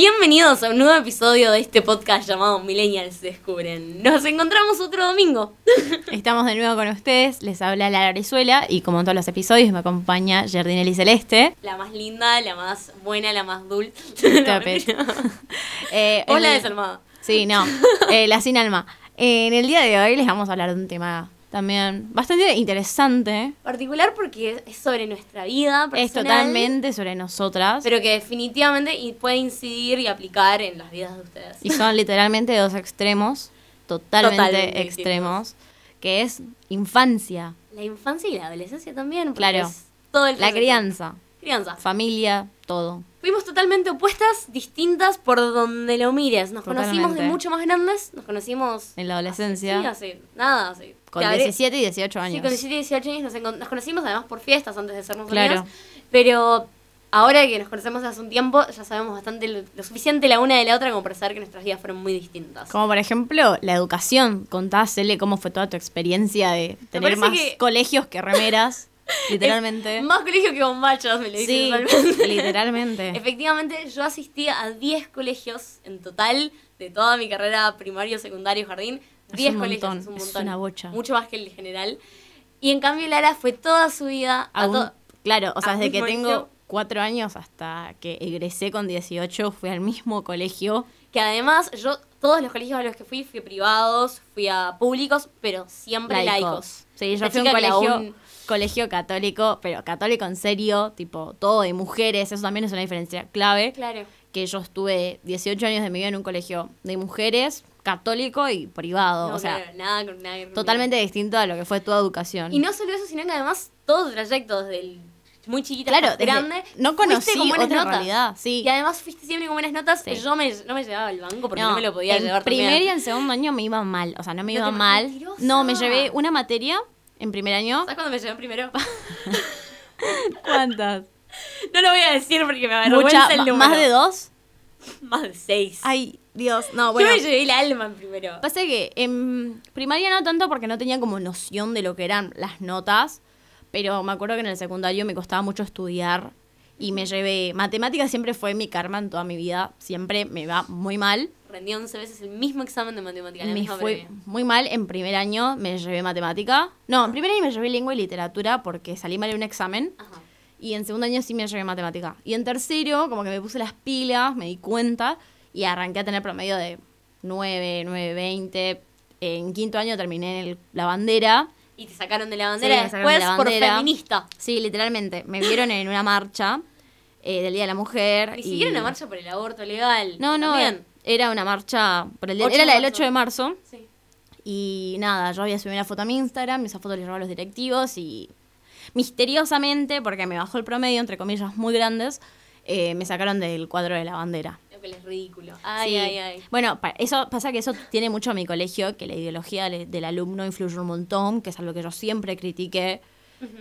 Bienvenidos a un nuevo episodio de este podcast llamado Millennials Descubren. Nos encontramos otro domingo. Estamos de nuevo con ustedes, les habla Lara Arizuela y como en todos los episodios me acompaña Jardinelli Celeste. La más linda, la más buena, la más dulce. Eh, Hola el- desalmada. Sí, no, eh, la sin alma. En el día de hoy les vamos a hablar de un tema también bastante interesante. Particular porque es sobre nuestra vida personal. Es totalmente sobre nosotras Pero que definitivamente y puede incidir y aplicar en las vidas de ustedes. y son literalmente dos extremos, totalmente, Totalmente extremos, que es infancia, La infancia y la adolescencia también. Claro. es todo el la crianza, Crianza. familia, todo. Fuimos totalmente opuestas, distintas por donde lo mires. Nos conocimos de mucho más grandes, nos conocimos... En la adolescencia. Sí, hace nada, hace... Con habré- 17 y 18 años. Sí, con 17 y 18 años nos, conocimos además por fiestas antes de sernos Claro. amigas. Pero ahora que nos conocemos hace un tiempo, ya sabemos bastante lo, lo suficiente la una de la otra como para saber que nuestras vidas fueron muy distintas. Como por ejemplo, la educación. Contásele cómo fue toda tu experiencia de tener más que- colegios que remeras, literalmente. Más colegio que bombachos, me lo Sí, totalmente. literalmente. Efectivamente, yo asistía a 10 colegios en total de toda mi carrera primario, secundario, jardín. Es 10 un colegios, montón, es un es montón. una bocha. Mucho más que el general. Y en cambio Lara fue toda su vida a un- to- claro, o sea, un desde que tengo colegio. cuatro años hasta que egresé con 18, fui al mismo colegio. Que además yo, todos los colegios a los que fui, fui privados, fui a públicos, pero siempre laicos. Sí, yo La fui a un colegio, aún- colegio católico, pero católico en serio, tipo todo de mujeres, eso también es una diferencia clave. Claro. que yo estuve 18 años de mi vida en un colegio de mujeres, católico y privado. No, o sea, claro, nada, nada totalmente distinto a lo que fue tu educación. Y no solo eso, sino que además todo tu trayecto desde el muy chiquita Claro, desde- grande. no conocí con buenas otra notas. realidad, sí. Y además fuiste siempre con buenas notas. Sí. Yo me, no me llevaba al banco porque no, me lo podía en llevar primer también. y en segundo año me iba mal. O sea, no me No iba mal. mentirosa. No, me llevé una materia en primer año. ¿Sabes cuándo me llevé primero? ¿Cuántas? no lo voy a decir porque me avergüenza Mucha, el número. más de dos. Más de seis. Ay, Dios. No, Yo bueno. me llevé el alma primero. Pasa que en primaria no tanto porque no tenía como noción de lo que eran las notas, pero me acuerdo que en el secundario me costaba mucho estudiar y me llevé... Matemáticas siempre fue mi karma en toda mi vida, siempre me va muy mal. Rendí 11 veces el mismo examen de matemática. la Me misma fue previa. muy mal en primer año, me llevé matemática. No, en primer año me llevé lengua y literatura porque salí mal en un examen. Ajá. Y en segundo año sí me llevé matemática. Y en tercero, como que me puse las pilas, me di cuenta y arranqué a tener promedio de 9, 9, 20. En quinto año terminé en el- la bandera. Y te sacaron de la bandera Sí, después de la por bandera. feminista. Sí, literalmente. Me vieron en una marcha eh, del Día de la Mujer. Ni y- siquiera una marcha por el aborto legal. No, no, También. era una marcha por el día- 8 Era de la del marzo. 8 de marzo. Sí. Y nada, yo había subido una foto a mi Instagram, esa foto le llevaba a los directivos y misteriosamente, porque me bajó el promedio, entre comillas, muy grandes, eh, me sacaron del cuadro de la bandera. Lo que es ridículo. Ay, Sí. ay, ay. Bueno, eso pasa que eso tiene mucho a mi colegio, que la ideología del, alumno influye un montón, que es algo que yo siempre critiqué,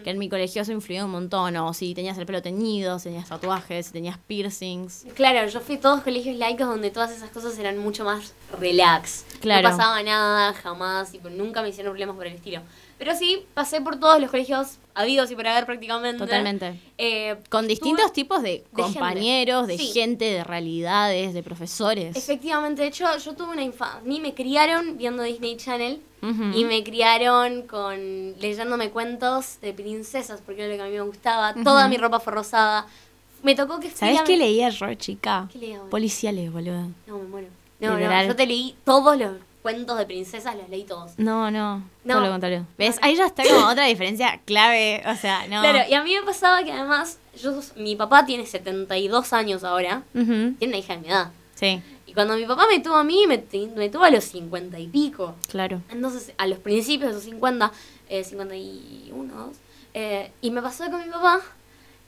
que en mi colegio eso influyó un montón, o si tenías el pelo teñido, si tenías tatuajes, si tenías piercings. Claro, yo fui a todos colegios laicos donde todas esas cosas eran mucho más relax. Claro. No pasaba nada, jamás, y nunca me hicieron problemas por el estilo. Pero sí, pasé por todos los colegios habidos y por haber prácticamente. Totalmente. Eh, Con distintos tipos de de compañeros, de gente. Sí. gente, de realidades, de profesores. Efectivamente, de hecho, yo tuve una infancia. A mí me criaron viendo Disney Channel y me criaron con leyéndome cuentos de princesas, porque era lo que a mí me gustaba. Toda mi ropa fue rosada. Me tocó que ¿Sabes qué leía yo, chica? ¿Qué leía vos? Policiales, boludo. No, me muero. No, no, yo te leí todos los cuentos de princesas, los leí todos. No, no, No. todo lo contrario. ¿Ves? Ahí ya está como otra diferencia clave, o sea, no. Claro, y a mí me pasaba que además, yo, mi papá tiene 72 años ahora, tiene una hija de mi edad. Sí, Y cuando mi papá me tuvo a mí, me, tuvo a los 50 y pico. claro. Entonces, a los principios de esos 50, eh, 51, dos, eh, y me pasó con mi papá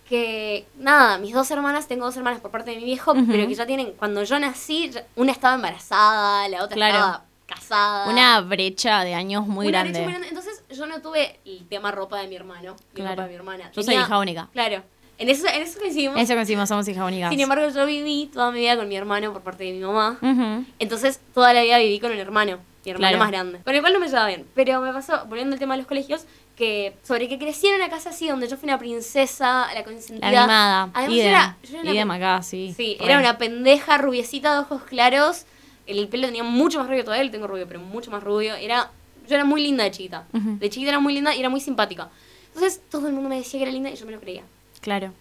que, nada, mis dos hermanas, tengo dos hermanas por parte de mi viejo, pero que ya tienen, cuando yo nací, una estaba embarazada, la otra Claro. estaba casada. Una brecha de años muy Una grande. brecha muy grande. Entonces, yo no tuve el tema ropa de mi hermano, mi Claro. ropa de mi hermana. Yo soy Tenía- hija única. Claro. En eso, en eso coincidimos. Eso que decimos, somos hijas únicas. Sin embargo, yo viví toda mi vida con mi hermano por parte de mi mamá. Entonces, toda la vida viví con un hermano, mi hermano Claro. más grande, con el cual no me llevaba bien. Pero me pasó, volviendo al tema de los colegios, que sobre que crecí en una casa así donde yo fui una princesa, la consentida. La mimada. Además idem, era, yo era una idem pe- acá, sí. Sí, era una pendeja rubiecita de ojos claros. El pelo tenía mucho más rubio todavía, lo tengo rubio, pero mucho más rubio. Era, yo era muy linda de chiquita. De chiquita era muy linda y era muy simpática. Entonces todo el mundo me decía que era linda y yo me lo creía. Claro.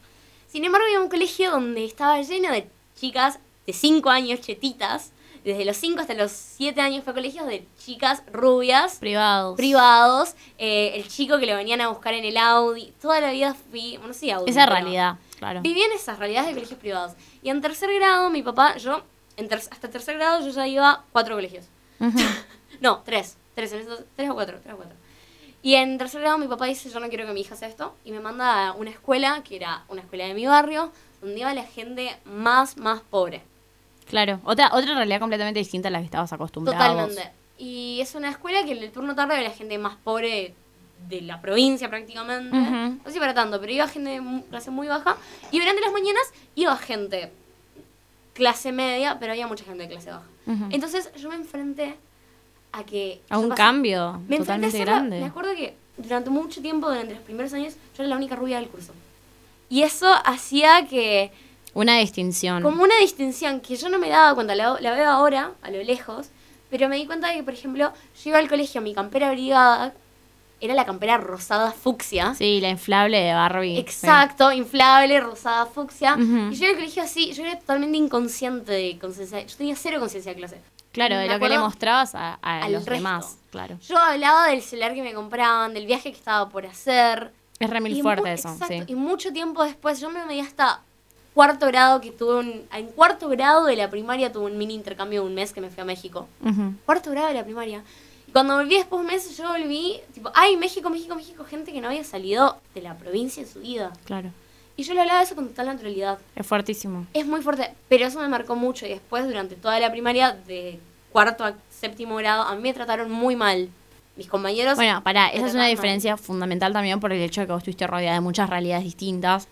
Sin embargo, iba a un colegio donde estaba lleno de chicas de 5 años chetitas. Desde los 5 hasta los 7 años fue a colegios de chicas rubias, Privados. privados. eh, el chico que lo venían a buscar en el Audi. Toda la vida fui, bueno, sí, Audi. Esa realidad, claro. Viví en esas realidades de colegios privados. Y en tercer grado, mi papá, yo, en ter- hasta tercer grado yo ya iba a cuatro colegios. Ujú. No, tres. Tres, en esos- tres o cuatro, tres o cuatro. Y en tercer grado mi papá dice, yo no quiero que mi hija sea esto. Y me manda a una escuela, que era una escuela de mi barrio, donde iba la gente más, más pobre. Claro. Otra, otra realidad completamente distinta a la que estabas acostumbrado. Totalmente. Y es una escuela que en el turno tarde había la gente más pobre de la provincia prácticamente. Ujú. No sé para tanto, pero iba gente de clase muy baja. Y durante las mañanas iba gente clase media, pero había mucha gente de clase baja. Entonces yo me enfrenté a que... A un pasé- cambio Me totalmente la- grande. Me acuerdo que durante mucho tiempo, durante los primeros años, yo era la única rubia del curso. Y eso hacía que Una distinción. como una distinción que yo no me daba cuenta, la, la veo ahora, a lo lejos, pero me di cuenta de que, por ejemplo, yo iba al colegio, mi campera abrigada era la campera rosada fucsia. Sí, la inflable de Barbie. Exacto, inflable, rosada fucsia. Y yo iba al colegio así, yo era totalmente inconsciente de conciencia. Yo tenía cero conciencia de clase. Claro, de lo que le mostrabas a, los resto. demás. Claro. Yo hablaba del celular que me compraban, del viaje que estaba por hacer. Es re mil fuerte eso, exacto, sí. Y mucho tiempo después, yo me medí hasta cuarto grado que tuve un... En cuarto grado de la primaria tuve un mini intercambio de un mes que me fui a México. Cuarto grado de la primaria. Y cuando volví después de un mes, yo volví, tipo, ay, México, México, México, gente que no había salido de la provincia en su vida. Claro. Y yo le hablaba de eso con total naturalidad. Es fuertísimo. Es muy fuerte, pero eso me marcó mucho. Y después, durante toda la primaria, de cuarto a séptimo grado, a mí me trataron muy mal. Mis compañeros... Bueno, pará, esa es una mal. diferencia fundamental también por el hecho de que vos estuviste rodeada de muchas realidades distintas.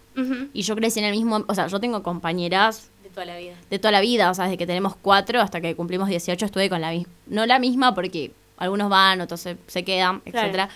Y yo crecí en el mismo, o sea, yo tengo compañeras De toda la vida. de toda la vida, o sea, desde que tenemos cuatro hasta que cumplimos 18 estuve con la misma, no la misma porque algunos van, otros se, se quedan, Claro. etcétera,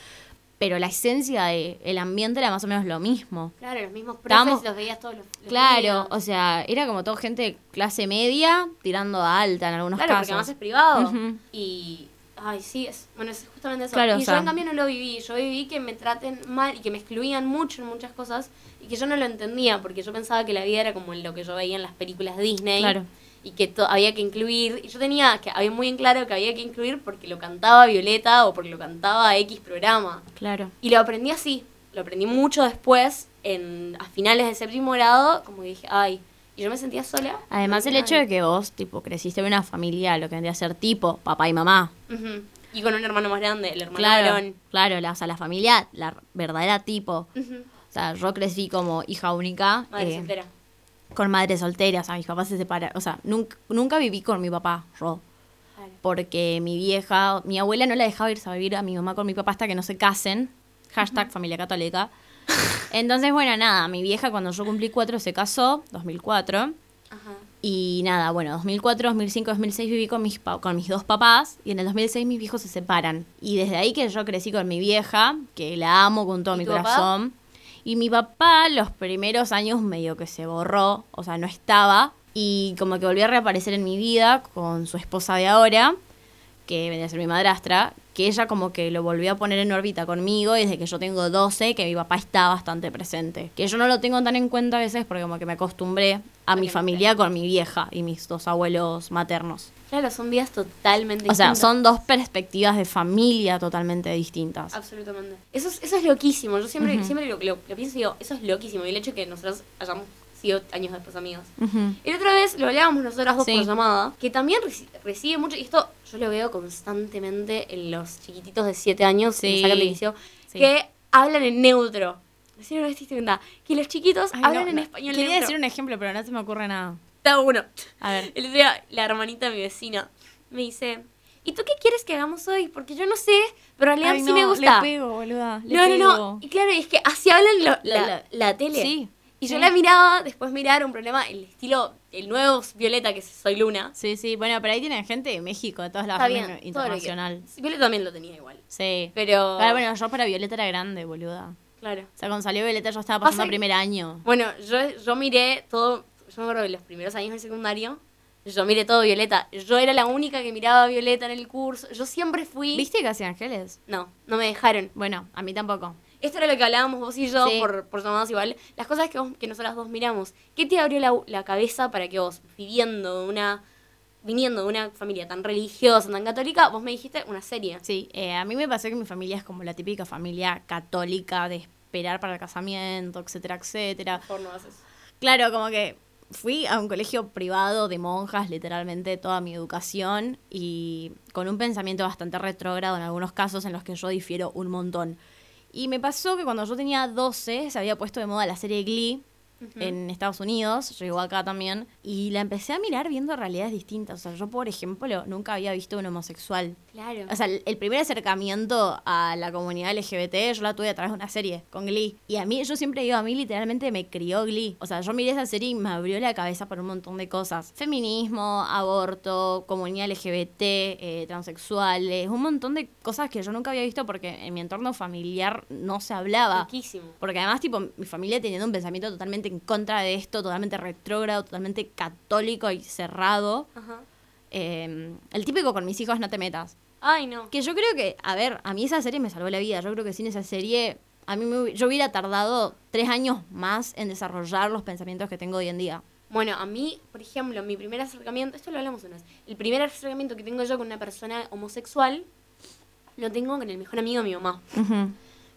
pero la esencia de el ambiente era más o menos lo mismo. Claro, los mismos profes Estábamos- los veías todos los, los Claro, días. o sea, era como todo gente de clase media tirando a alta en algunos Claro, porque casos. además es privado. Y. Ay, sí, es, bueno, es justamente eso. Claro, y o yo en cambio no lo viví. Yo viví que me traten mal y que me excluían mucho en muchas cosas y que yo no lo entendía porque yo pensaba que la vida era como lo que yo veía en las películas Disney. Claro. Y que había que incluir. Y yo tenía que había muy en claro que había que incluir porque lo cantaba Violeta o porque lo cantaba X programa. Claro. Y lo aprendí así. Lo aprendí mucho después, en, a finales de séptimo grado, como que dije, ay. Y yo me sentía sola. Además el hecho de que vos, tipo, creciste en una familia, lo que vendría a ser tipo, papá y mamá. Y con un hermano más grande, el hermano Claro, claro, la, o sea, la familia, la verdadera tipo. O sea, yo crecí como hija única, Madre eh, soltera. Con madre soltera, o sea, mis papás se separaron, o sea, nunca, nunca viví con mi papá, Claro. porque mi vieja, mi abuela no la dejaba irse a vivir a mi mamá con mi papá hasta que no se casen, hashtag familia católica. Entonces, bueno, nada, mi vieja cuando yo cumplí cuatro se casó, 2004, Ajá. y nada, bueno, 2004, 2005, 2006 viví con mis, pa- con mis dos papás y en el 2006 mis viejos se separan. Y desde ahí que yo crecí con mi vieja, que la amo con todo ¿Y mi papá? Y mi papá los primeros años medio que se borró, o sea, no estaba. Y como que volvió a reaparecer en mi vida con su esposa de ahora, que venía a ser mi madrastra, que ella como que lo volvió a poner en órbita conmigo y desde que yo tengo 12, que mi papá está bastante presente. Que yo no lo tengo tan en cuenta a veces porque como que me acostumbré a mi familia con mi vieja y mis dos abuelos maternos. Claro, son vidas totalmente O sea, distintas. son dos perspectivas de familia totalmente distintas. Absolutamente. Eso es, eso es loquísimo. Yo siempre, siempre lo, lo- lo pienso y digo, eso es loquísimo. Y el hecho de que nosotros hayamos sido años después amigas. Ujú. Y la otra vez lo hablábamos nosotras dos Sí. por llamada, que también reci- recibe mucho, y esto yo lo veo constantemente en los chiquititos de 7 años que Sí. nos sacan de liceo, Sí. que hablan en neutro. Recién te diste cuenta, que los chiquitos Ay, hablan no, en no. español Quería neutro. decir un ejemplo, pero no se me ocurre nada. Está uno. A ver. El día, la hermanita de mi vecina me dice, ¿y tú qué quieres que hagamos hoy? Porque yo no sé, pero en realidad Ay, sí no, me gusta. Le pego, boluda. le no, no, no. pego. Y claro, es que así hablan lo- la, La- la tele. Sí. Y yo la miraba, después mirar un programa, el estilo, el nuevo Violeta, que es Soy Luna. Sí, sí. Bueno, pero ahí tienen gente de México, de todos lados. Está bien, que- internacional. Violeta también lo tenía igual. Sí. Pero. Pero bueno, yo para Violeta era grande, boluda. Claro. O sea, cuando salió Violeta yo estaba Pasa pasando que- primer año. Bueno, yo, yo miré todo. Yo me acuerdo de los primeros años del secundario. Yo miré todo Violeta. Yo era la única que miraba a Violeta en el curso. Yo siempre fui. ¿Viste Casi Ángeles? No, no me dejaron. Bueno, a mí tampoco. Esto era lo que hablábamos vos y yo Sí. por, por llamadas igual. Las cosas que, vos- que nosotras dos miramos. ¿Qué te abrió la, la cabeza para que vos, viviendo una. viniendo de una familia tan religiosa, tan católica, vos me dijiste una serie? Sí, eh, a mí me pasó que mi familia es como la típica familia católica de esperar para el casamiento, etcétera, etcétera. Mejor no haces. Claro, como que fui a un colegio privado de monjas literalmente toda mi educación y con un pensamiento bastante retrógrado en algunos casos en los que yo difiero un montón. Y me pasó que cuando yo tenía 12 se había puesto de moda la serie Glee en Estados Unidos, llegó acá también, y la empecé a mirar viendo realidades distintas. O sea, yo, por ejemplo, nunca había visto un homosexual. Claro. O sea, el el primer acercamiento a la comunidad LGBT yo la tuve a través de una serie, con Glee. Y a mí, yo siempre digo, a mí literalmente me crió Glee. O sea, yo miré esa serie y me abrió la cabeza por un montón de cosas. Feminismo, aborto, comunidad LGBT, eh, transexuales, un montón de cosas que yo nunca había visto porque en mi entorno familiar no se hablaba. Riquísimo. Porque además, tipo, mi familia teniendo un pensamiento totalmente en contra de esto, totalmente retrógrado, totalmente católico y cerrado. Ajá. eh, el típico con mis hijos no te metas. Ay, no. Que yo creo que, a ver, a mí esa serie me salvó la vida. Yo creo que sin esa serie, a mí me yo hubiera tardado tres años más en desarrollar los pensamientos que tengo hoy en día. Bueno, a mí, por ejemplo, mi primer acercamiento, esto lo hablamos una vez, el primer acercamiento que tengo yo con una persona homosexual, lo tengo con el mejor amigo de mi mamá.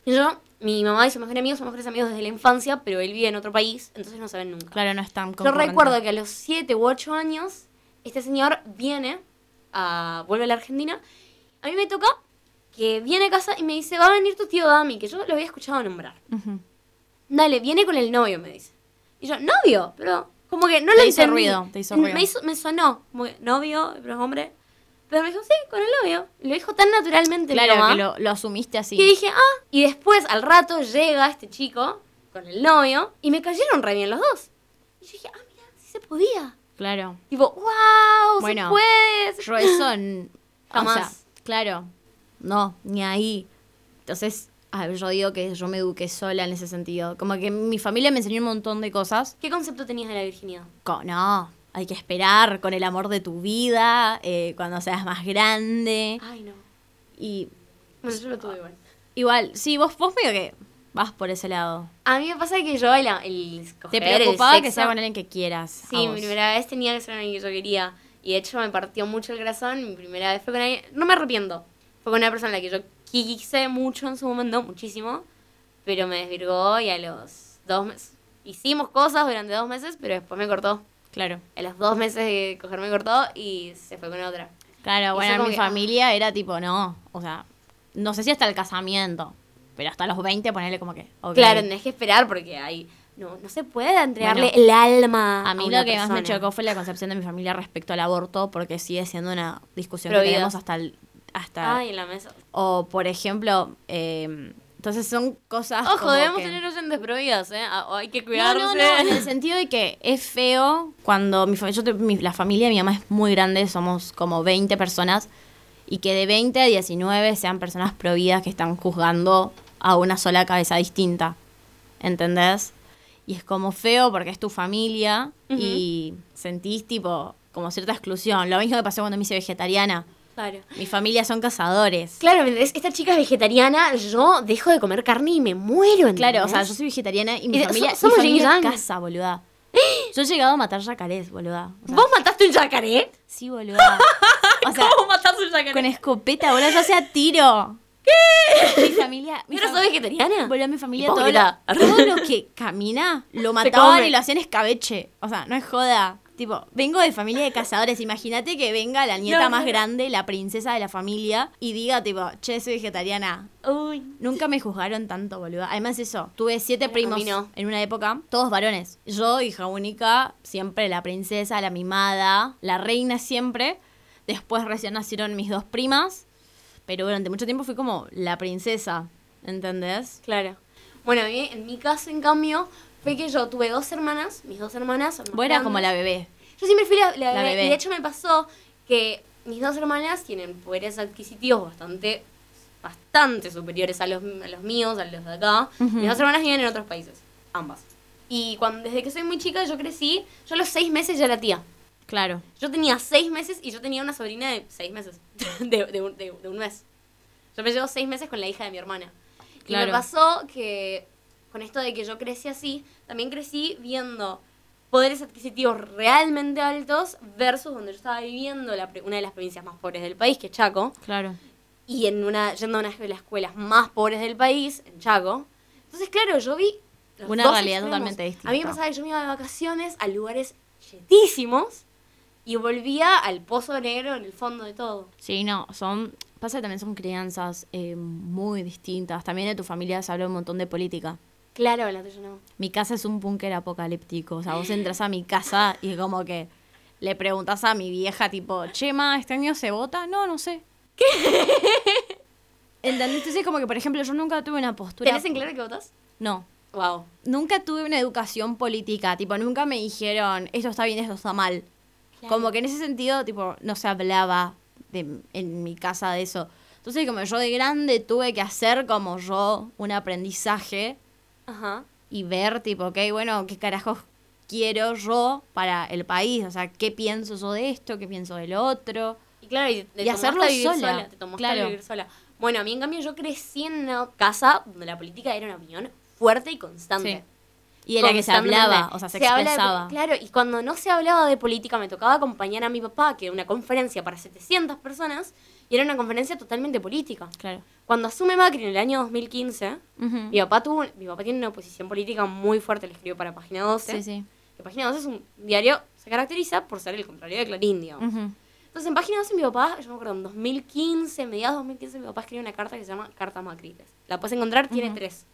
Y yo, mi mamá y su mejor amigo son mejores amigos desde la infancia, pero él vive en otro país, entonces no saben nunca. Claro, no es tan Yo recuerdo que a los 7 u 8 años, este señor viene, a, vuelve a la Argentina. A mí me toca que viene a casa y me dice, va a venir tu tío Dami, que yo lo había escuchado nombrar. Ujú. Dale, viene con el novio, me dice. Y yo, ¿novio? Pero como que no Te lo hizo entendí. ruido, te hizo Me ruido. hizo- me sonó, como que, novio, pero es hombre. Pero me dijo, sí, con el novio. Lo dijo tan naturalmente mi Claro, mamá, que lo, lo asumiste así. que dije, ah. Y después, al rato, llega este chico con el novio y me cayeron re bien los dos. Y yo dije, ah, mira, sí se podía. Claro. Tipo, wow, Bueno, se puede. Yo eso... o Jamás. sea, claro. No, ni ahí. Entonces, a ver, yo digo que yo me eduqué sola en ese sentido. Como que mi familia me enseñó un montón de cosas. ¿Qué concepto tenías de la virginidad? Co- no, hay que esperar con el amor de tu vida, eh, cuando seas más grande. Ay, no. Y Bueno, yo lo tuve igual. igual, sí, vos, vos medio que vas por ese lado. A mí me pasa que yo el, el Te coger, el preocupaba que sea con alguien que quieras. Sí, mi primera vez tenía que ser con alguien que yo quería. Y de hecho me partió mucho el corazón. Mi primera vez fue con alguien. No me arrepiento. Fue con una persona a la que yo quise mucho en su momento, muchísimo. Pero me desvirgó y a los dos meses. Hicimos cosas durante dos meses, pero después me cortó. Claro. A los dos meses de coger me cortó y se fue con otra. Claro, Y bueno, en mi que, ah. familia era tipo, no, o sea, no sé si hasta el casamiento, pero hasta los 20 ponerle como que, ok. Claro, tenés que esperar porque hay. No, no se puede entregarle Bueno, el alma. A mí una lo que más me chocó fue la concepción de mi familia respecto al aborto, porque sigue siendo una discusión que tenemos hasta el, hasta Ay, en la mesa. o por ejemplo, eh, entonces son cosas Ojo, como debemos que- tener oyentes prohibidas, ¿eh? O hay que No, cuidarse. no, no, en el sentido de que es feo cuando mi, yo te- mi- la familia de mi mamá es muy grande, somos como 20 personas, y que de 20 a 19 sean personas prohibidas que están juzgando a una sola cabeza distinta. ¿Entendés? Y es como feo porque es tu familia y sentís tipo como cierta exclusión. Lo mismo que pasó cuando me hice vegetariana. Claro. Mi familia son cazadores. Claro. Esta chica es vegetariana, yo dejo de comer carne y me muero, ¿entendés? Claro, o sea, yo soy vegetariana y mi Y familia, so- somos mi familia caza, boluda. Yo he llegado a matar yacarés, boluda. O sea, ¿Vos mataste un yacaré? Sí, boluda. O sea, ¿Cómo mataste un yacaré? con escopeta, boluda, yo hacía tiro. ¿Qué? Mi familia... Mi ¿Pero fam- sos vegetariana? Boluda, mi familia, todo lo, todo lo que camina, lo mataban y lo hacían escabeche. O sea, no es joda. Tipo, vengo de familia de cazadores. Imagínate que venga la nieta No, más no, grande, la princesa de la familia, y diga, tipo, che, soy vegetariana. Uy. Nunca me juzgaron tanto, boludo. Además eso, tuve siete primos no. en una época, todos varones. Yo, hija única, siempre la princesa, la mimada, la reina siempre. Después recién nacieron mis dos primas, pero durante mucho tiempo fui como la princesa, ¿entendés? Claro. Bueno, en mi caso, en cambio, fue que yo tuve dos hermanas, mis dos hermanas. son más Vos eras como la bebé. Yo siempre fui la, la La bebé, bebé. Y de hecho me pasó que mis dos hermanas tienen poderes adquisitivos bastante, bastante superiores a los, a los míos, a los de acá. Mis dos hermanas viven en otros países, ambas. Y cuando, desde que soy muy chica yo crecí, yo a los seis meses ya era tía. Claro. Yo tenía seis meses y yo tenía una sobrina de seis meses, de, de un, de- de un mes. Yo me llevo seis meses con la hija de mi hermana. Y Claro. me pasó que con esto de que yo crecí así, también crecí viendo poderes adquisitivos realmente altos versus donde yo estaba viviendo, la, una de las provincias más pobres del país, que es Chaco, Claro. y en una, yendo a una de las escuelas más pobres del país, en Chaco. Entonces, claro, yo vi los Una dos realidad extremos. totalmente A mí me distinta. pasaba que yo me iba de vacaciones a lugares chetísimos y volvía al pozo negro en el fondo de todo. Sí, no, son. Pasa que también son crianzas eh, muy distintas. También de tu familia se habla un montón de política. Claro, la tuya no. Mi casa es un búnker apocalíptico. O sea, vos entras a mi casa y como que le preguntas a mi vieja, tipo, Chema, ¿este año se vota? No, no sé. ¿Qué? ¿Entendés? Entonces, como que, por ejemplo, yo nunca tuve una postura. ¿Tenés en claro que votas? No. Wow. Nunca tuve una educación política. Tipo, nunca me dijeron, esto está bien, esto está mal. Claro. Como que en ese sentido, tipo, no se hablaba de, en mi casa de eso. Entonces, como yo de grande tuve que hacer como yo un aprendizaje Ajá. y ver, tipo, ok, bueno, qué carajos quiero yo para el país. O sea, qué pienso yo de esto, qué pienso del otro. Y claro, y, te Y hacerlo vivir sola, Te tomaste claro. vivir sola. Bueno, a mí en cambio yo crecí en una casa donde la política era una opinión fuerte y constante. Y de la que se hablaba, o sea, se, de- expresaba. claro, y cuando no se hablaba de política me tocaba acompañar a mi papá, que era una conferencia para 700 personas, y era una conferencia totalmente política. Claro. Cuando asume Macri en el año 2015, Ujú. mi papá tuvo, mi papá tiene una posición política muy fuerte, le escribió para Página 12. Sí, sí. Que Página 12 es un diario, se caracteriza por ser el contrario de Clarín, digamos. Ujú. Entonces, en página 12, mi papá, yo me acuerdo, en 2015, mediados de 2015, mi papá escribió una carta que se llama Carta Macri. La puedes encontrar, tiene Ujú. tres.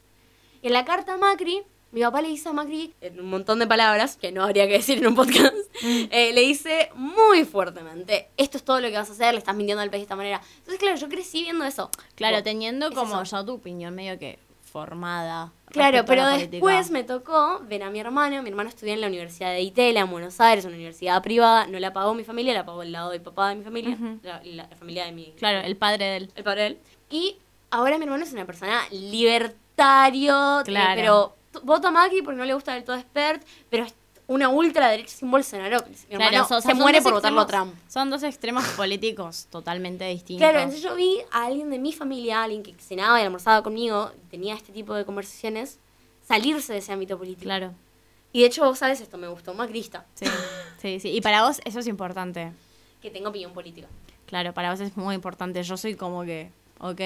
Y en la carta Macri, mi papá le dice a Macri, en un montón de palabras, que no habría que decir en un podcast, eh, le dice muy fuertemente, esto es todo lo que vas a hacer, le estás mintiendo al país de esta manera. Entonces, claro, yo crecí viendo eso. Claro, teniendo es como eso. ya tu opinión medio que formada. Claro, pero después me tocó ver a mi hermano. Mi hermano estudió en la Universidad de Itela, en Buenos Aires, una universidad privada. No la pagó mi familia, la pagó el lado del papá de mi familia, la, la- la familia de mi, Claro, el padre del. el padre de él. Y ahora mi hermano es una persona libertario, eh, Claro. pero vota a Macri porque no le gusta del todo expert, pero es una ultraderecha sin Bolsonaro. Mi hermano so- se muere por votarlo a Trump. Son dos extremos políticos totalmente distintos. Claro, entonces yo vi a alguien de mi familia, alguien que cenaba y almorzaba conmigo, y tenía este tipo de conversaciones, salirse de ese ámbito político. Claro. Y de hecho, vos sabes esto, me gustó Macrista, Sí, sí, sí. Y para vos eso es importante. que tenga opinión política. Claro, para vos es muy importante. Yo soy como que, ok,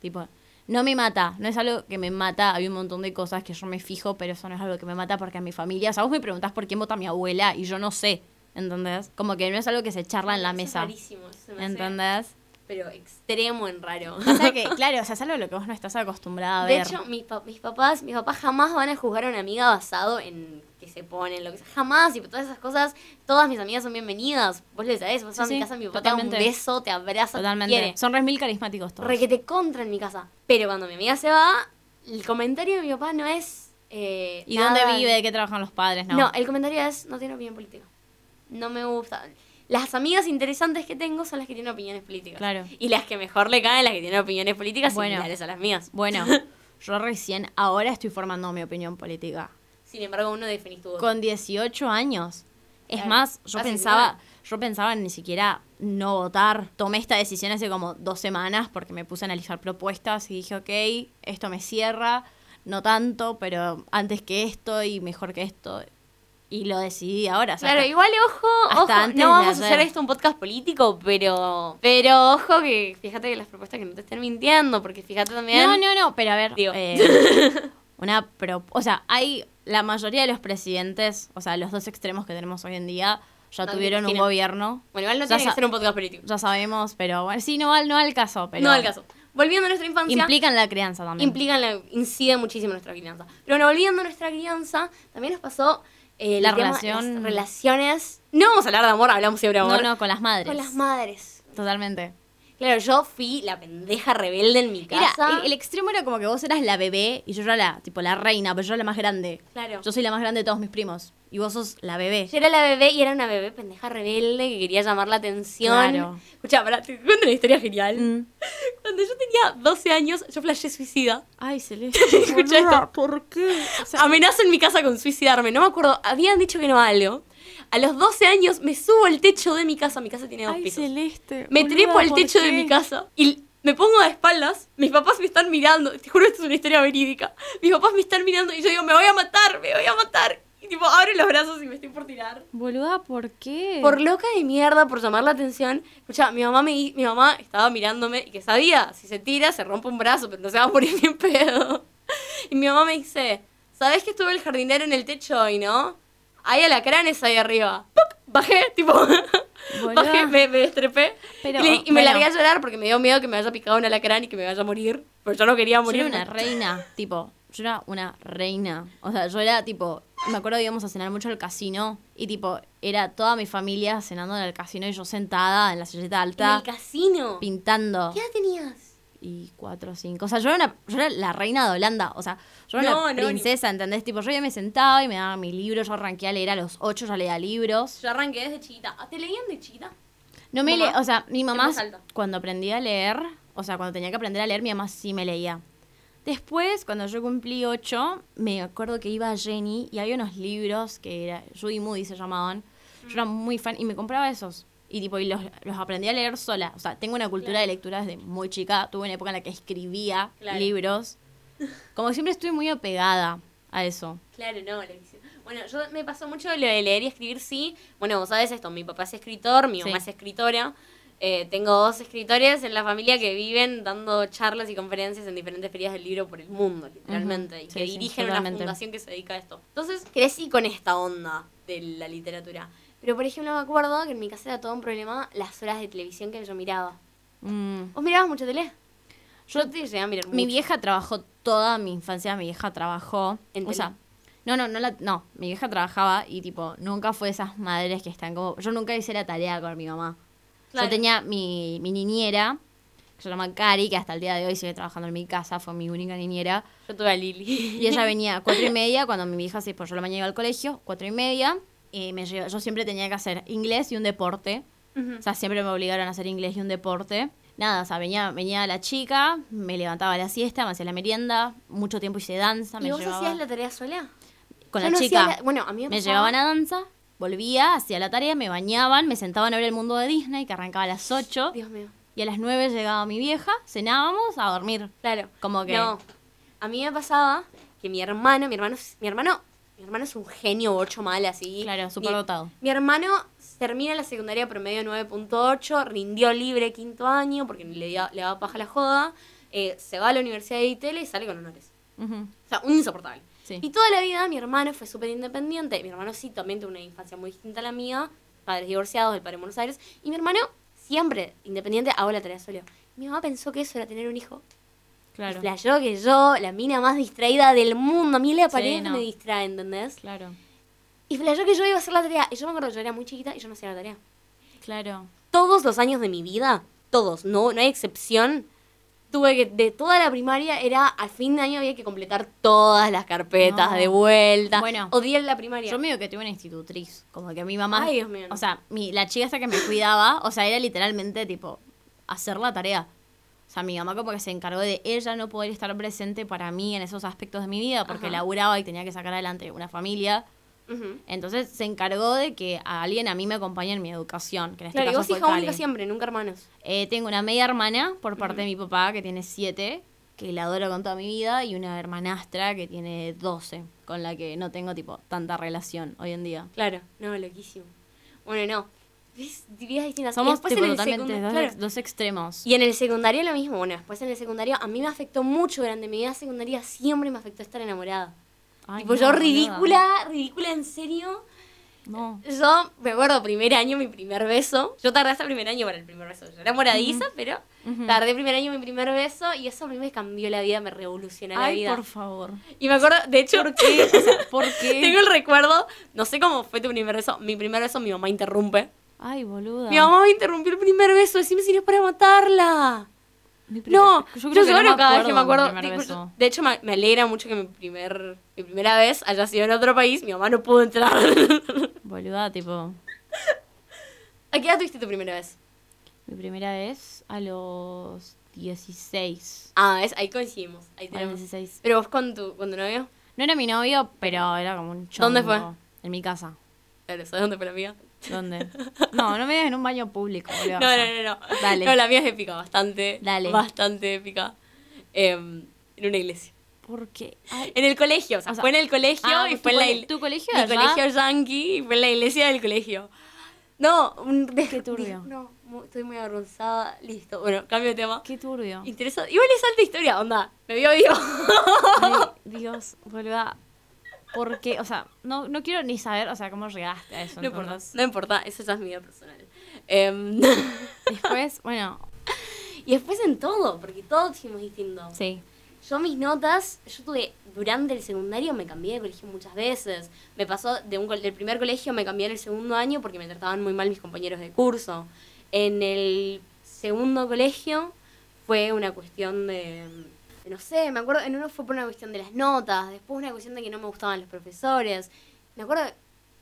tipo, no me mata. No es algo que me mata. Hay un montón de cosas que yo me fijo, pero eso no es algo que me mata porque a mi familia. O sea, vos me preguntás por quién vota mi abuela y yo no sé. ¿Entendés? Como que no es algo que se charla en la Eso es mesa. rarísimo, eso se me hace- ¿Entendés? pero extremo en raro. O sea que, claro, o sea, es algo a lo que vos no estás acostumbrada a De ver. hecho, mis, pa- mis papás, mis papás jamás van a juzgar a una amiga basado en que se ponen, lo que sea. Jamás, y todas esas cosas, todas mis amigas son bienvenidas. Vos le sabés, vos Sí, vas a mi sí, casa, mi papá te da un totalmente. beso, te abraza, te Totalmente. quiere. Son re mil carismáticos todos. Re que te contra en mi casa. Pero cuando mi amiga se va, el comentario de mi papá no es. eh, ¿Y nada- dónde vive? ¿De qué trabajan los padres? No. No. el comentario es: no tiene opinión política. No me gusta. Las amigas interesantes que tengo son las que tienen opiniones políticas. Claro. Y las que mejor le caen, las que tienen opiniones políticas Bueno. similares a las mías. Bueno, yo recién ahora estoy formando mi opinión política. Sin embargo, uno definís tu voto. Con 18 años. Es Claro, más, yo pensaba, yo pensaba en ni siquiera no votar. Tomé esta decisión hace como dos semanas porque me puse a analizar propuestas y dije, ok, esto me cierra, no tanto, pero antes que esto y mejor que esto. Y lo decidí ahora. o sea, Claro, hasta- igual ojo, ojo, no vamos a hacer esto un podcast político, pero pero ojo que fíjate que las propuestas que no te estén mintiendo, porque fíjate también No, no, no, pero a ver, eh, una pro, o sea, hay la mayoría de los presidentes, o sea, los dos extremos que tenemos hoy en día, ya No, tuvieron un gobierno. Bueno, igual no Ya tiene que ser un podcast político. Ya sabemos, pero bueno, sí, no al, no al caso, pero no al caso. Volviendo a nuestra infancia, implican la crianza también. implican la, incide muchísimo en nuestra crianza. Pero bueno, volviendo a nuestra crianza, también nos pasó eh, La relación- las relaciones. No vamos a hablar de amor, hablamos siempre de no, amor. no, con las madres. Con las madres. Totalmente. Claro, yo fui la pendeja rebelde en mi Era, casa. el, el extremo era como que vos eras la bebé y yo era la, tipo, la reina, pero yo era la más grande. Claro. Yo soy la más grande de todos mis primos. Y vos sos la bebé. Yo era la bebé y era una bebé pendeja rebelde que quería llamar la atención. Claro. Escucha, pará, te cuento una historia genial. Mm. Cuando yo tenía 12 años, yo flashé suicida. Ay, Celeste. Escucha esto. ¿Por qué? O sea, Amenaza en mi casa con suicidarme. No me acuerdo, habían dicho que no algo. A los 12 años me subo al techo de mi casa. Mi casa tiene dos ay, pisos. Celeste. Me boluda, trepo al ¿por techo de qué? mi casa y me pongo de espaldas. Mis papás me están mirando. Te juro, esto es una historia verídica. Mis papás me están mirando y yo digo, me voy a matar, me voy a matar. Y tipo, abro los brazos y me estoy por tirar. Boluda, ¿por qué? Por loca de mierda, por llamar la atención. Escucha, mi mamá, me, mi mamá estaba mirándome y que sabía, si se tira, se rompe un brazo, pero no se va a morir ni en pedo. Y mi mamá me dice, ¿sabes que estuvo el jardinero en el techo hoy, no? Hay alacranes ahí arriba. ¡Puc! Bajé, tipo, bajé, me, me destrepé. Pero, y, le- y me bueno. largué a llorar porque me dio miedo que me haya picado un alacrán y que me vaya a morir. Pero yo no quería Yo morir. era una reina, tipo, yo era una reina. O sea, yo era tipo, me acuerdo que íbamos a cenar mucho al casino y tipo, era toda mi familia cenando en el casino y yo sentada en la silleta En alta el casino. pintando. ¿Qué edad tenías? Y cuatro o cinco. O sea, yo era, una, yo era la reina de Holanda. O sea, yo era No, una no, ni- princesa, ¿entendés? Tipo, yo ya me sentaba y me daba mi libro. Yo arranqué a leer a los ocho, ya leía libros. Yo arranqué desde chiquita. ¿Te leían de chiquita? No me Mamá, le, o sea, mi mamá cuando aprendí a leer, o sea, cuando tenía que aprender a leer, mi mamá sí me leía. Después, cuando yo cumplí ocho, me acuerdo que iba a Jenny y había unos libros que era Judy Moody se llamaban. Yo era muy fan y me compraba esos. Y tipo, y los, los aprendí a leer sola. O sea, tengo una cultura de lectura desde muy chica. Tuve una época en la que escribía Claro. libros. Como siempre estuve muy apegada a eso. Claro, no, la. Bueno, yo me pasó mucho lo de leer y escribir, sí. Bueno, vos sabés esto, mi papá es escritor, mi mamá Sí. es escritora. Eh, tengo dos escritores en la familia que viven dando charlas y conferencias en diferentes ferias del libro por el mundo, literalmente, y Sí, que sí, dirigen una fundación que se dedica a esto. Entonces, crecí con esta onda de la literatura. Pero, por ejemplo, me acuerdo que en mi casa era todo un problema las horas de televisión que yo miraba. Mm. ¿Vos mirabas mucho tele? Yo te llegué a mirar Mi mucho. vieja trabajó toda mi infancia, mi vieja trabajó. ¿En o tele? sea, no, no, no, la, no, mi vieja trabajaba y tipo, nunca fue esas madres que están como. Yo nunca hice la tarea con mi mamá. Claro. Yo tenía mi, mi niñera, que se llama Cari, que hasta el día de hoy sigue trabajando en mi casa, fue mi única niñera. Yo tuve a Lili. Y ella venía a cuatro y media cuando mi vieja se, pues yo la mañana iba al colegio, cuatro y media. Y me lleva, yo siempre tenía que hacer inglés y un deporte. O sea, siempre me obligaron a hacer inglés y un deporte. Nada, o sea, venía, venía la chica, me levantaba a la siesta, me hacía la merienda, mucho tiempo hice danza, me ¿Y vos llevaba hacías la tarea sola? con Yo la no chica. la- bueno, a mí me me llevaban a danza, volvía, hacía la tarea, me bañaban, me sentaban a ver el mundo de Disney, que arrancaba a las 8, Dios mío. y a las 9 llegaba mi vieja, cenábamos a dormir. Claro. Como que- No. A mí me pasaba que mi hermano, mi hermano, mi hermano, mi hermano es un genio ocho mal así. Claro, Mi- superdotado. Mi, hermano termina la secundaria promedio 9.8, rindió libre quinto año porque le, dio- le daba paja la joda, eh, se va a la Universidad de Itele y sale con honores. Ujú. O sea, un insoportable. Sí. Y toda la vida mi hermano fue súper independiente. Mi hermano sí también tuvo una infancia muy distinta a la mía. Padres divorciados, el padre en Buenos Aires. Y mi hermano siempre independiente, hago la tarea solo. Mi mamá pensó que eso era tener un hijo. Claro. Y flasheó que yo, la mina más distraída del mundo, a mí la pared no. me distrae, ¿entendés? Claro, Y flasheó que yo iba a hacer la tarea. Y yo me acuerdo que yo era muy chiquita y yo no hacía la tarea. claro. Todos los años de mi vida, todos, no, no hay excepción, tuve que, de toda la primaria, era al fin de año había que completar todas las carpetas No. de vuelta. Bueno, Odié la primaria. Yo medio que tuve una institutriz, como que mi mamá, Ay, Dios mío, o sea, mi, la chica hasta que me cuidaba, o sea, era literalmente tipo hacer la tarea. O sea, mi mamá como que se encargó de ella no poder estar presente para mí en esos aspectos de mi vida porque Ajá. laburaba y tenía que sacar adelante una familia. Entonces se encargó de que a alguien a mí me acompañe en mi educación, que en este Claro, y caso vos fue hija única siempre, nunca hermanos. Eh, tengo una media hermana por parte de mi papá que tiene siete, que la adoro con toda mi vida, y una hermanastra que tiene doce, con la que no tengo tipo tanta relación hoy en día. Claro, no, loquísimo. Bueno, no. ¿Ves? Vidas distintas. Somos después tipo, totalmente dos, claro. dos extremos. Y en el secundario lo mismo. Bueno, después en el secundario a mí me afectó mucho durante mi vida secundaria. Siempre me afectó estar enamorada. Ay, tipo, no, yo ridícula, ridícula en serio. No. Yo me acuerdo, primer año, mi primer beso. Yo tardé hasta primer año para el primer beso. Yo era moradiza, pero Ujú. tardé primer año mi primer beso y eso a mí me cambió la vida, me revolucionó la Ay, vida. por favor. Y me acuerdo, de hecho, ¿Por qué? O sea, ¿por qué? tengo el recuerdo, no sé cómo fue tu primer beso. Mi primer beso, mi mamá interrumpe. Ay, boluda. Mi mamá me interrumpió el primer beso, decime si no es para matarla. No, yo yo, creo que no cada vez que me acuerdo de hecho, me, me alegra mucho que mi, primer, mi primera vez haya sido en otro país. Mi mamá no pudo entrar. Boluda, tipo. ¿A qué edad tuviste tu primera vez? Mi primera vez a los 16. Ah, es, ahí coincidimos. Ahí A los tenemos. 16. Pero vos con tu, con tu novio, No era mi novio, pero era como un chongo. ¿Dónde fue? En mi casa. ¿sabes dónde fue la mía? ¿Dónde? No, no me digas en un baño público. No, no, no, no. Dale. No, la mía es épica, bastante. Dale. Bastante épica. Em, en una iglesia. ¿Por qué? Ay, En el colegio, o sea, O sea, fue en el colegio ah, y ¿tu fue en la iglesia. tu colegio Mi colegio yankee y fue en la iglesia del colegio. No, un Qué turbio. No, estoy muy avergonzada. Listo. Bueno, cambio de tema. qué turbio. Interesa. Igual es alta historia, onda. Me vio vivo. Ay, Dios, boluda. ¿Por qué? O sea, no, no quiero ni saber, o sea, cómo llegaste a eso. No importa, no importa, eso ya es mi vida personal. Em, Después, bueno, y después en todo, porque todos hicimos distinto. sí. Yo mis notas, yo tuve, durante el secundario me cambié de colegio muchas veces. Me pasó de un, del primer colegio, me cambié en el segundo año porque me trataban muy mal mis compañeros de curso. En el segundo colegio fue una cuestión de, de no sé, me acuerdo, en uno fue por una cuestión de las notas, después una cuestión de que no me gustaban los profesores. Me acuerdo,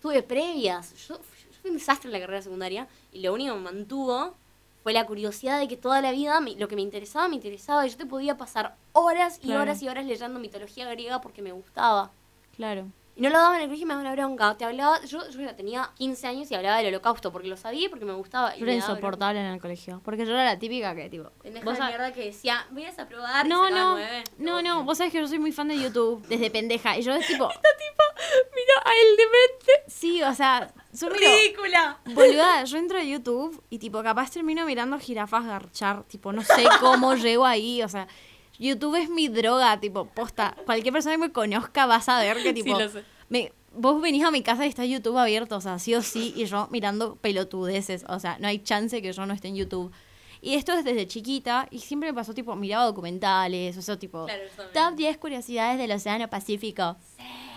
tuve previas. Yo, yo fui un desastre en la carrera secundaria y lo único que me mantuvo fue la curiosidad de que toda la vida me- lo que me interesaba, me interesaba. Y yo te podía pasar horas y Claro. horas y horas leyendo mitología griega porque me gustaba. Claro. Y no lo daba en el colegio y me daba una bronca. Te hablaba, yo, yo ya tenía 15 años y hablaba del holocausto porque lo sabía y porque me gustaba. Yo era insoportable en el colegio. Porque yo era la típica que, tipo. Vos de sab- mierda que decía, voy a desaprobar y No, no, nueve. no, no, vos sabés que yo soy muy fan de YouTube desde pendeja. Y yo es tipo, Mira a el demente. sí, o sea, ¡Ridícula! boluda, yo entro a YouTube y tipo, capaz termino mirando jirafas garchar, tipo, no sé cómo llego ahí, o sea, YouTube es mi droga, tipo, posta, cualquier persona que me conozca va a saber que tipo, lo sé. me, vos venís a mi casa y está YouTube abierto, o sea, sí o sí, y yo mirando pelotudeces, o sea, no hay chance que yo no esté en YouTube. Y esto es desde chiquita y siempre me pasó, tipo, miraba documentales, o sea, tipo, Claro, top 10 curiosidades del Océano Pacífico.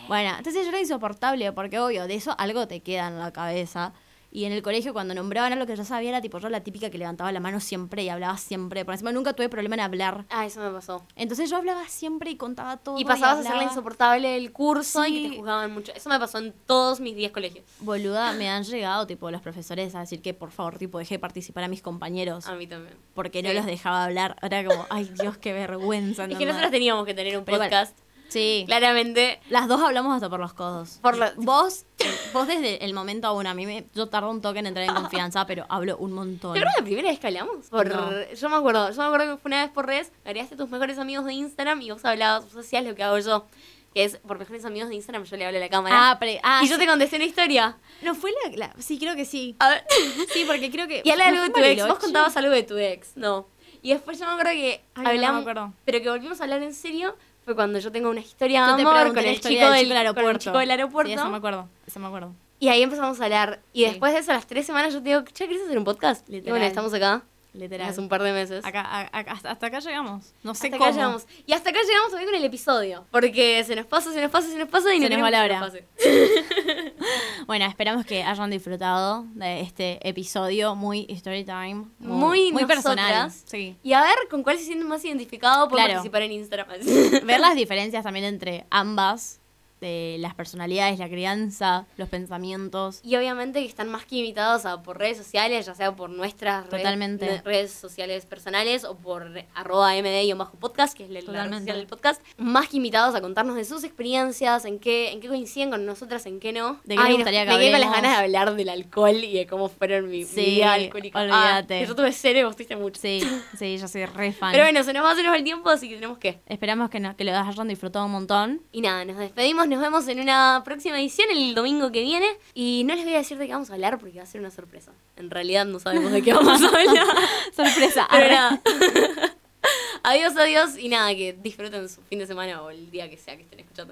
Bueno, entonces yo era insoportable porque, obvio, de eso algo te queda en la cabeza. Y en el colegio, cuando nombraban algo que yo sabía, era tipo yo la típica que levantaba la mano siempre y hablaba siempre. Por encima, nunca tuve problema en hablar. Ah, eso me pasó. Entonces yo hablaba siempre y contaba todo. Y pasabas a ser la insoportable del curso y que te juzgaban mucho. Eso me pasó en todos mis 10 colegios. Boluda, me han llegado, tipo, los profesores a decir que, por favor, tipo, dejé de participar a mis compañeros. A mí también. Porque no los dejaba hablar. Era como, ay, Dios, qué vergüenza. Es que nosotros teníamos que tener un Pero podcast. Sí. Claramente. Las dos hablamos hasta por los codos. Por lo- Vos, vos desde el momento aún, a mí me, yo tardo un toque en entrar en confianza, pero hablo un montón. ¿Te acuerdas la primera vez que hablamos? Por, No. Yo me acuerdo, yo me acuerdo que fue una vez por redes, agregaste a tus mejores amigos de Instagram y vos hablabas, vos hacías lo que hago yo. Que es, por mejores amigos de Instagram, yo le hablo a la cámara. Ah, pre- ah, y yo te contesté una historia. No fue la, la- Sí, creo que sí. A ver. Sí, porque creo que. y habla ¿no algo de tu ex. Vos contabas algo de tu ex. No. Y después yo me acuerdo que Ay, no, no me hablamos. acuerdo. pero que volvimos a hablar en serio fue cuando yo tengo una historia Yo de amor con el, chico del del, chico del con el aeropuerto. chico del aeropuerto. Sí, eso me acuerdo. Eso me acuerdo. Y ahí empezamos a hablar. Y Sí. después de eso, a las tres semanas, yo te digo, che, ¿querés hacer un podcast? Literal. bueno, estamos acá. Literal. Hace un par de meses. Acá, a- a- hasta, acá llegamos. No sé hasta cómo. acá llegamos. Y hasta acá llegamos también con el episodio. Porque se nos pasa, se nos pasa, se nos pasa y Se no nos va la hora. Bueno, esperamos que hayan disfrutado de este episodio muy story time. Muy muy personal. nosotras. Sí. Y a ver con cuál se sienten más identificados por Claro. participar en Instagram. Ver las diferencias también entre ambas, de las personalidades, la crianza, los pensamientos. Y obviamente que están más que invitados a por redes sociales, ya sea por nuestras redes- Totalmente. ne- redes sociales personales o por arroba md-podcast, que es la, red social del podcast, más que invitados a contarnos de sus experiencias, en qué, en qué coinciden con nosotras, en qué no. ¿De qué les Ay, gustaría que me quedé con las ganas de hablar del alcohol y de cómo fueron mi, mi Sí, vida alcohólica. Ah, olvídate. que yo tuve cero y vos tuviste mucho. Sí, sí, yo soy re fan. Pero bueno, se nos va a hacer el tiempo, así que tenemos que. Esperamos que, no- que lo hayan disfrutado un montón. Y nada, nos despedimos, nos vemos en una próxima edición el domingo que viene. Y no les voy a decir de qué vamos a hablar porque va a ser una sorpresa. En realidad no sabemos de qué vamos a hablar. Sorpresa. Pero nada. adiós, adiós. Y nada, que disfruten su fin de semana o el día que sea que estén escuchando.